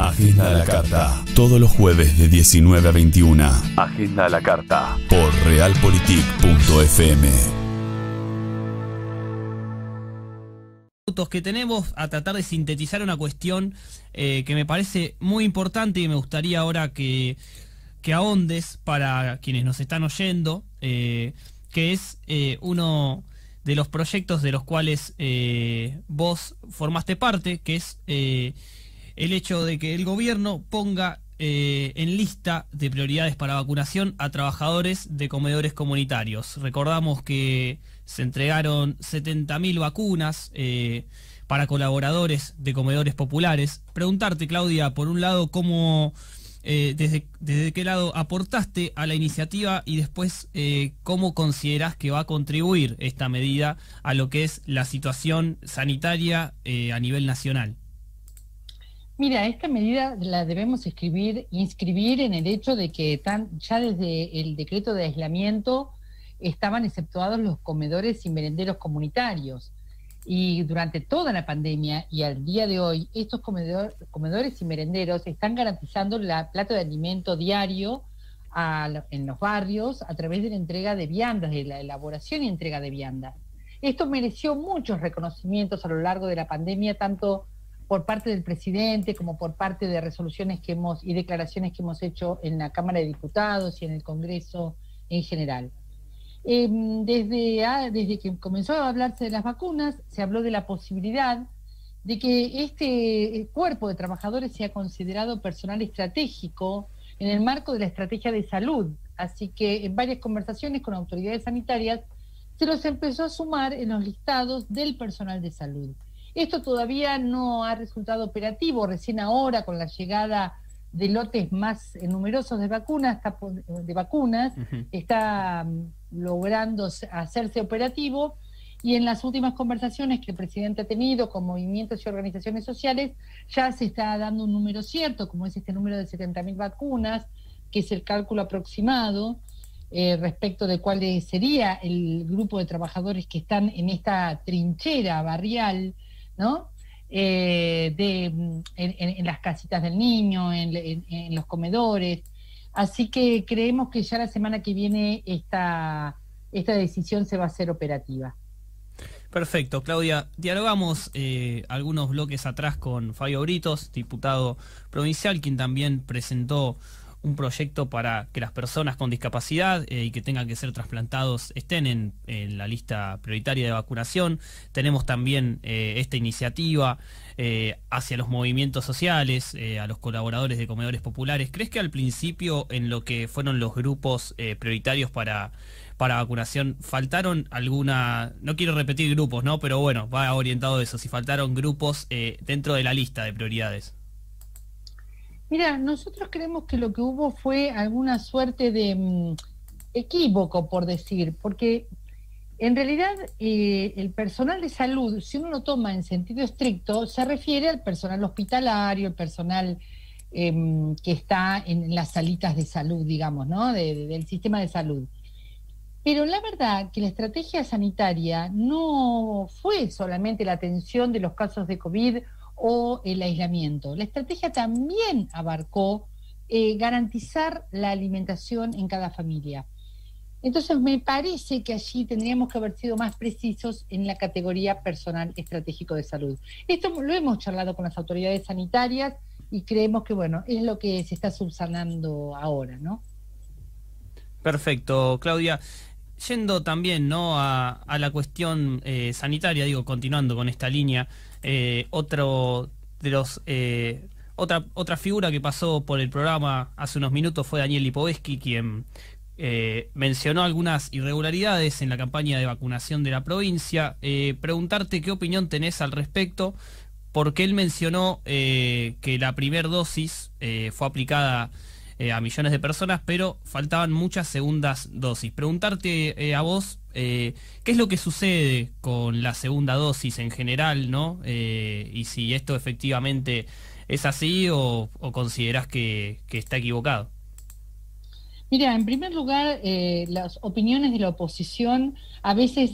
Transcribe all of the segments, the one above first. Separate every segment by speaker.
Speaker 1: Agenda a la carta. Todos los jueves de 19 a 21. Agenda a la carta. Por realpolitik.fm.
Speaker 2: que tenemos a tratar de sintetizar una cuestión eh, que me parece muy importante y me gustaría ahora que, que ahondes para quienes nos están oyendo, eh, que es eh, uno de los proyectos de los cuales vos formaste parte, que es el hecho de que el gobierno ponga eh, en lista de prioridades para vacunación a trabajadores de comedores comunitarios. Recordamos que se entregaron 70.000 vacunas eh, para colaboradores de comedores populares. Preguntarte, Claudia, por un lado, cómo, eh, desde, desde, qué lado aportaste a la iniciativa y después cómo considerás que va a contribuir esta medida a lo que es la situación sanitaria a nivel nacional.
Speaker 3: Mira, esta medida la debemos escribir, inscribir en el hecho de que ya desde el decreto de aislamiento estaban exceptuados los comedores y merenderos comunitarios. Y durante toda la pandemia y al día de hoy, estos comedores y merenderos están garantizando la plata de alimento diario en los barrios a través de la entrega de viandas, de la elaboración y entrega de viandas. Esto mereció muchos reconocimientos a lo largo de la pandemia, tanto por parte del presidente como por parte de resoluciones que hemos y declaraciones que hemos hecho en la Cámara de Diputados y en el Congreso en general. Em, desde, ah, desde que comenzó a hablarse de las vacunas, se habló de la posibilidad de que este cuerpo de trabajadores sea considerado personal estratégico en el marco de la estrategia de salud. Así que en varias conversaciones con autoridades sanitarias se los empezó a sumar en los listados del personal de salud. Esto todavía no ha resultado operativo, recién ahora con la llegada de lotes más numerosos de vacunas, está, de vacunas, está mm, logrando hacerse operativo. Y en las últimas conversaciones que el presidente ha tenido con movimientos y organizaciones sociales ya se está dando un número cierto, como es este número de 70.000 vacunas, que es el cálculo aproximado eh, respecto de cuál sería el grupo de trabajadores que están en esta trinchera barrial Eh, en, las casitas del niño, en, los comedores. Así que creemos que ya la semana que viene esta, esta decisión se va a hacer operativa.
Speaker 2: Perfecto, Claudia. Dialogamos eh, algunos bloques atrás con Fabio Britos, diputado provincial, quien también presentó un proyecto para que las personas con discapacidad eh, y que tengan que ser trasplantados estén en, la lista prioritaria de vacunación. Tenemos también eh, esta iniciativa eh, hacia los movimientos sociales, a los colaboradores de comedores populares. ¿Crees que al principio en lo que fueron los grupos prioritarios para para vacunación, ¿faltaron alguna, no quiero repetir grupos, ¿no? Pero bueno, va orientado a eso, si faltaron grupos dentro de la lista de prioridades.
Speaker 3: Mira, nosotros creemos que lo que hubo fue alguna suerte de mm, equívoco, por decir, porque en realidad eh, el personal de salud, si uno lo toma en sentido estricto, se refiere al personal hospitalario, el personal em, que está en las salitas de salud, digamos, ¿no? del sistema de salud. Pero la verdad que la estrategia sanitaria no fue solamente la atención de los casos de COVID o el aislamiento. La estrategia también abarcó eh, garantizar la alimentación en cada familia. Entonces me parece que allí tendríamos que haber sido más precisos en la categoría personal estratégico de salud. Esto lo hemos charlado con las autoridades sanitarias y creemos que bueno, es lo que se está subsanando ahora, ¿no?
Speaker 2: Perfecto, Claudia. Yendo también ¿no? a, la cuestión eh, sanitaria, digo, continuando con esta línea, eh, otro de los eh, otra otra figura que pasó por el programa hace unos minutos fue Daniel Lipovetsky, quien mencionó algunas irregularidades en la campaña de vacunación de la provincia. preguntarte qué opinión tenés al respecto, porque él mencionó que la primera dosis fue aplicada a millones de personas, pero faltaban muchas segundas dosis. Preguntarte a vos eh, ¿Qué es lo que sucede con la segunda dosis en general, no? Eh, y si esto efectivamente es así o, consideras que, está equivocado.
Speaker 3: Mira, en primer lugar, eh, las opiniones de la oposición a veces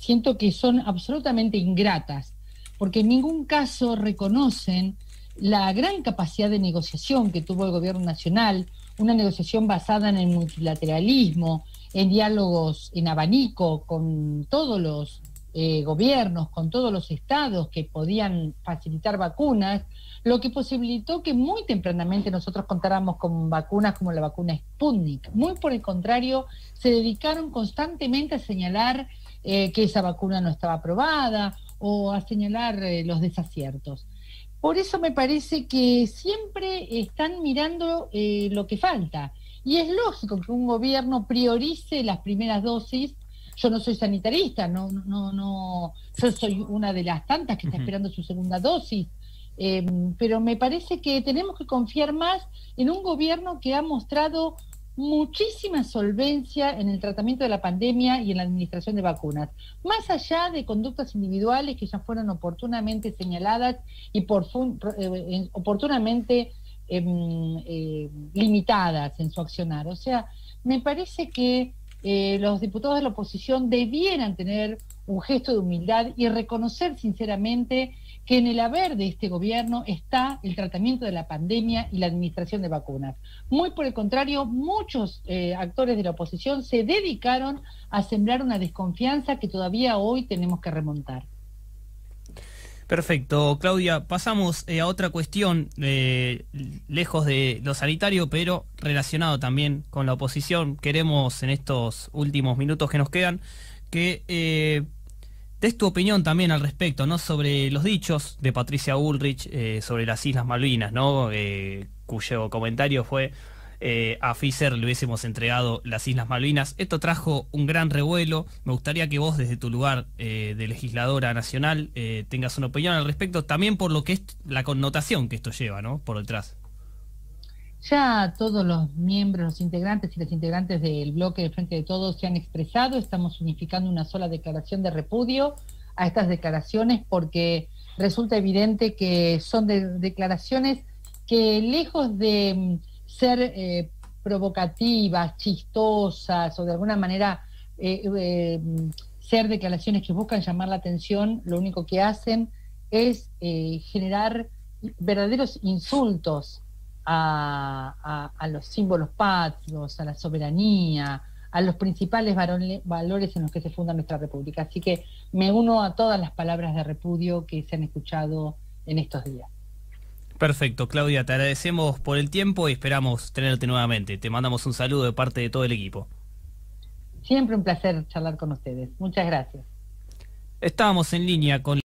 Speaker 3: siento que son absolutamente ingratas, porque en ningún caso reconocen la gran capacidad de negociación que tuvo el gobierno nacional, una negociación basada en el multilateralismo, en diálogos en abanico con todos los eh, gobiernos, con todos los estados que podían facilitar vacunas, lo que posibilitó que muy tempranamente nosotros contáramos con vacunas como la vacuna Sputnik. Muy por el contrario, se dedicaron constantemente a señalar eh, que esa vacuna no estaba aprobada o a señalar eh, los desaciertos. Por eso me parece que siempre están mirando eh, lo que falta. Y es lógico que un gobierno priorice las primeras dosis. Yo no soy sanitarista, no, no, no, yo soy una de las tantas que está esperando su segunda dosis. Em, pero me parece que tenemos que confiar más en un gobierno que ha mostrado muchísima solvencia en el tratamiento de la pandemia y en la administración de vacunas, más allá de conductas individuales que ya fueron oportunamente señaladas y por, eh, oportunamente em, eh, limitadas en su accionar. O sea, me parece que eh, los diputados de la oposición debieran tener un gesto de humildad y reconocer sinceramente que en el haber de este gobierno está el tratamiento de la pandemia y la administración de vacunas. Muy por el contrario, muchos eh, actores de la oposición se dedicaron a sembrar una desconfianza que todavía hoy tenemos que remontar.
Speaker 2: Perfecto, Claudia. Pasamos eh, a otra cuestión, eh, lejos de lo sanitario, pero relacionado también con la oposición. Queremos en estos últimos minutos que nos quedan que des tu opinión también al respecto, ¿no? Sobre los dichos de Patricia Ulrich eh, sobre las Islas Malvinas, ¿no? Eh, cuyo comentario fue eh, a Fischer le hubiésemos entregado las Islas Malvinas. Esto trajo un gran revuelo. Me gustaría que vos, desde tu lugar de legisladora nacional, tengas una opinión al respecto, también por lo que es la connotación que esto lleva, ¿no? Por detrás.
Speaker 3: Ya todos los miembros, los integrantes y las integrantes del bloque de Frente de Todos se han expresado, estamos unificando una sola declaración de repudio a estas declaraciones porque resulta evidente que son declaraciones que lejos de ser eh, provocativas, chistosas o de alguna manera eh, eh, ser declaraciones que buscan llamar la atención, lo único que hacen es generar verdaderos insultos a, los símbolos patrios, a la soberanía, a los principales valores en los que se funda nuestra república. Así que me uno a todas las palabras de repudio que se han escuchado en estos días.
Speaker 2: Perfecto, Claudia, te agradecemos por el tiempo y esperamos tenerte nuevamente. Te mandamos un saludo de parte de todo el equipo.
Speaker 3: Siempre un placer charlar con ustedes. Muchas gracias.
Speaker 2: Estábamos en línea con